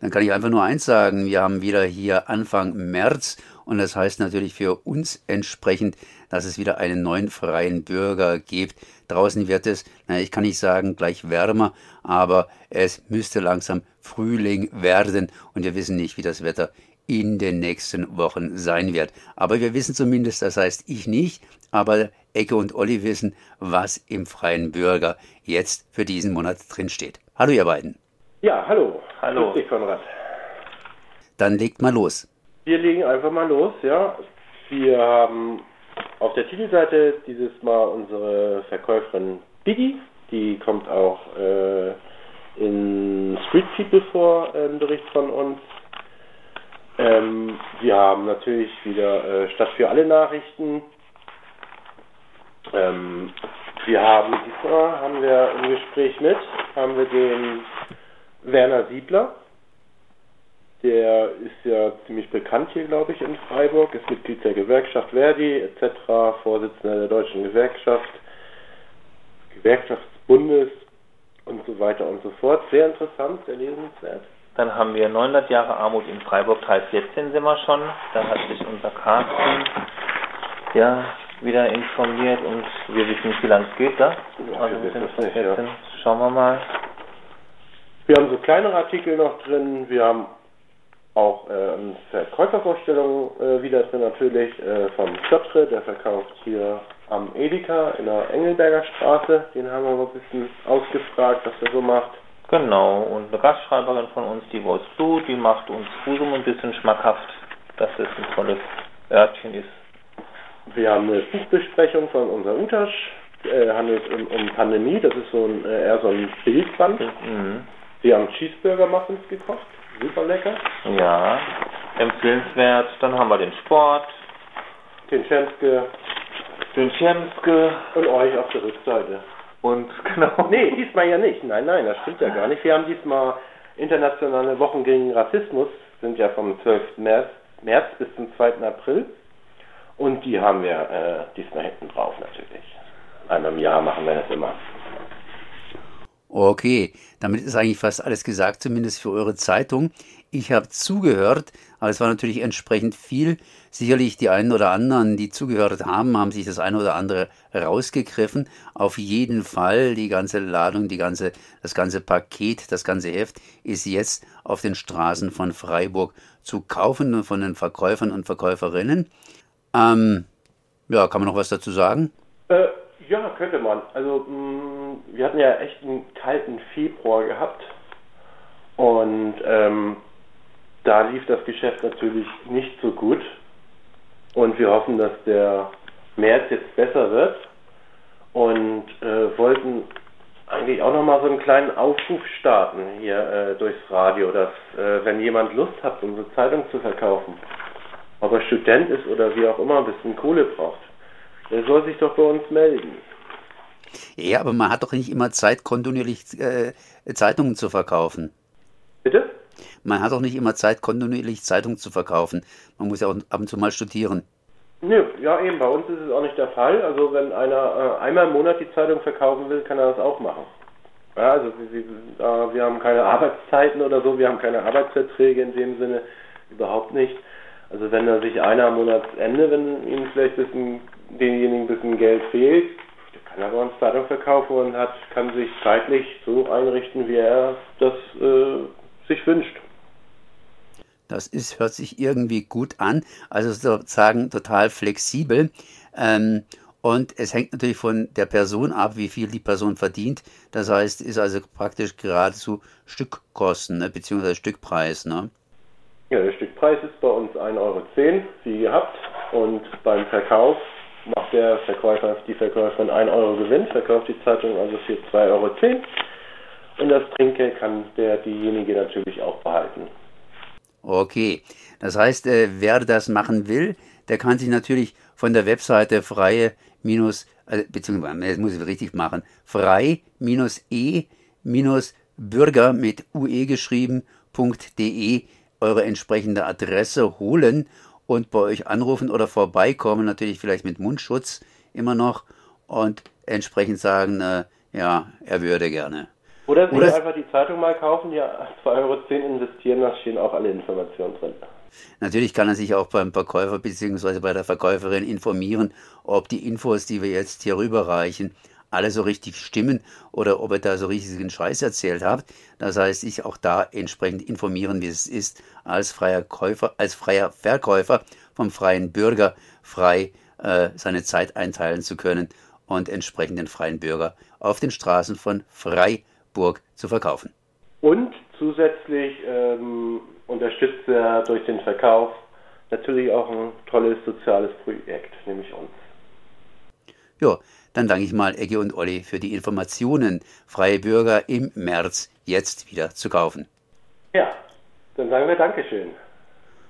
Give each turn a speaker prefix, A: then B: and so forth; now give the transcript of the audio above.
A: Dann kann ich einfach nur eins sagen, wir haben wieder hier Anfang März und das heißt natürlich für uns entsprechend, dass es wieder einen neuen freien Bürger gibt. Draußen wird es, naja, ich kann nicht sagen gleich wärmer, aber es müsste langsam Frühling werden und wir wissen nicht, wie das Wetter in den nächsten Wochen sein wird. Aber wir wissen zumindest, das heißt ich nicht, aber Ecke und Olli wissen, was im freien Bürger jetzt für diesen Monat drinsteht. Hallo ihr beiden.
B: Ja, hallo.
C: Hallo.
B: Grüß dich, Konrad.
A: Dann legt mal los.
B: Wir legen einfach mal los, ja. Wir haben auf der Titelseite dieses Mal unsere Verkäuferin Biggie. Die kommt auch äh, in Street People vor, äh, im Bericht von uns. Ähm, wir haben natürlich wieder äh, Stadt für alle Nachrichten. Ähm, wir haben diesmal haben wir im Gespräch mit, haben wir den Werner Siebler. Der ist ja ziemlich bekannt hier, glaube ich, in Freiburg, ist Mitglied der Gewerkschaft Verdi etc., Vorsitzender der Deutschen Gewerkschaft, Gewerkschaftsbundes und so weiter und so fort. Sehr interessant, sehr lesenswert.
C: Dann haben wir 900 Jahre Armut in Freiburg, Teil 14 sind wir schon. Da hat sich unser Carsten ja, wieder informiert und wir wissen nicht, wie lange es geht, da?
B: Ja,
C: Also
B: wir
C: sind
B: wissen
C: von
B: es nicht, ja.
C: 14. Schauen wir mal.
B: Wir haben so kleinere Artikel noch drin. Wir haben auch äh, eine Verkäufervorstellung äh, wieder drin natürlich äh, vom Schöpfre, der verkauft hier am Edeka in der Engelberger Straße. Den haben wir mal ein bisschen ausgefragt, was er so macht.
C: Genau, und eine Gastschreiberin von uns, die Voice Blue, die macht uns Husum ein bisschen schmackhaft, dass es ein tolles Örtchen ist.
B: Wir haben eine Buchbesprechung von unser Utasch. Äh, handelt um, um Pandemie. Das ist so ein, äh, eher so ein Bildband.
C: Mhm.
B: Wir haben Cheeseburger Muffins gekocht. Super lecker.
C: Ja, empfehlenswert. Dann haben wir den Sport,
B: Den Schemske
C: den Schemske
B: und euch auf der Rückseite.
C: und genau.
B: Nee, diesmal ja nicht. Nein, nein, das stimmt ja gar nicht. Wir haben diesmal internationale Wochen gegen Rassismus, sind ja vom 12. März, März bis zum 2. April. Und die haben wir äh, diesmal hinten drauf natürlich. Einmal im Jahr machen wir das immer.
A: Okay, damit ist eigentlich fast alles gesagt, zumindest für eure Zeitung. Ich habe zugehört, aber es war natürlich entsprechend viel. Sicherlich die einen oder anderen, die zugehört haben, haben sich das eine oder andere rausgegriffen. Auf jeden Fall die ganze Ladung, die ganze, das ganze Paket, das ganze Heft ist jetzt auf den Straßen von Freiburg zu kaufen von den Verkäufern und Verkäuferinnen. Ähm, ja, kann man noch was dazu sagen?
B: Äh, ja, könnte man. Also, mh, wir hatten ja echt einen kalten Februar gehabt. Und ähm, da lief das Geschäft natürlich nicht so gut. Und wir hoffen, dass der März jetzt besser wird. Und äh, wollten eigentlich auch nochmal so einen kleinen Aufruf starten hier äh, durchs Radio, dass äh, wenn jemand Lust hat, unsere Zeitung zu verkaufen, ob er Student ist oder wie auch immer, ein bisschen Kohle braucht, der soll sich doch bei uns melden.
A: Ja, aber man hat doch nicht immer Zeit, kontinuierlich äh, Zeitungen zu verkaufen.
B: Bitte?
A: Man hat doch nicht immer Zeit, kontinuierlich Zeitungen zu verkaufen. Man muss ja auch ab und zu mal studieren.
B: Nö, ja eben, bei uns ist es auch nicht der Fall. Also wenn einer äh, einmal im Monat die Zeitung verkaufen will, kann er das auch machen. Ja, also wir, wir, äh, wir haben keine Arbeitszeiten oder so, wir haben keine Arbeitsverträge in dem Sinne, überhaupt nicht. Also wenn er sich einer am Monatsende, wenn ihm vielleicht bisschen, denjenigen ein bisschen Geld fehlt, der kann er bei uns Zeitung verkaufen und hat, kann sich zeitlich so einrichten, wie er das äh, sich wünscht.
A: Das ist, hört sich irgendwie gut an, also sozusagen total flexibel. Ähm, und es hängt natürlich von der Person ab, wie viel die Person verdient. Das heißt, ist also praktisch geradezu Stückkosten, ne, beziehungsweise Stückpreis. Ne?
B: Ja, der Stückpreis ist bei uns 1,10 Euro, wie gehabt. Und beim Verkauf macht der Verkäufer, die Verkäuferin 1 Euro Gewinn, verkauft die Zeitung also für 2,10 Euro. Und das Trinkgeld kann der diejenige natürlich auch behalten.
A: Okay, das heißt, äh, wer das machen will, der kann sich natürlich von der Webseite freie minus, äh, beziehungsweise, das muss ich richtig machen, frei minus e minus bürger mit ue geschrieben.de eure entsprechende Adresse holen und bei euch anrufen oder vorbeikommen, natürlich vielleicht mit Mundschutz immer noch und entsprechend sagen, äh, ja, er würde gerne.
B: Oder Oder einfach die Zeitung mal kaufen, ja 2,10 Euro investieren, da stehen auch alle Informationen drin.
A: Natürlich kann er sich auch beim Verkäufer bzw. bei der Verkäuferin informieren, ob die Infos, die wir jetzt hier rüberreichen, alle so richtig stimmen oder ob ihr da so richtigen Scheiß erzählt habt. Das heißt, sich auch da entsprechend informieren, wie es ist, als freier Käufer, als freier Verkäufer vom freien Bürger frei äh, seine Zeit einteilen zu können und entsprechend den freien Bürger auf den Straßen von Freiburg zu verkaufen.
B: Und zusätzlich ähm, unterstützt er durch den Verkauf natürlich auch ein tolles soziales Projekt, nämlich uns.
A: Ja, dann danke ich mal Eggy und Olli für die Informationen. Freie Bürger im März jetzt wieder zu kaufen.
B: Ja, dann sagen wir Dankeschön.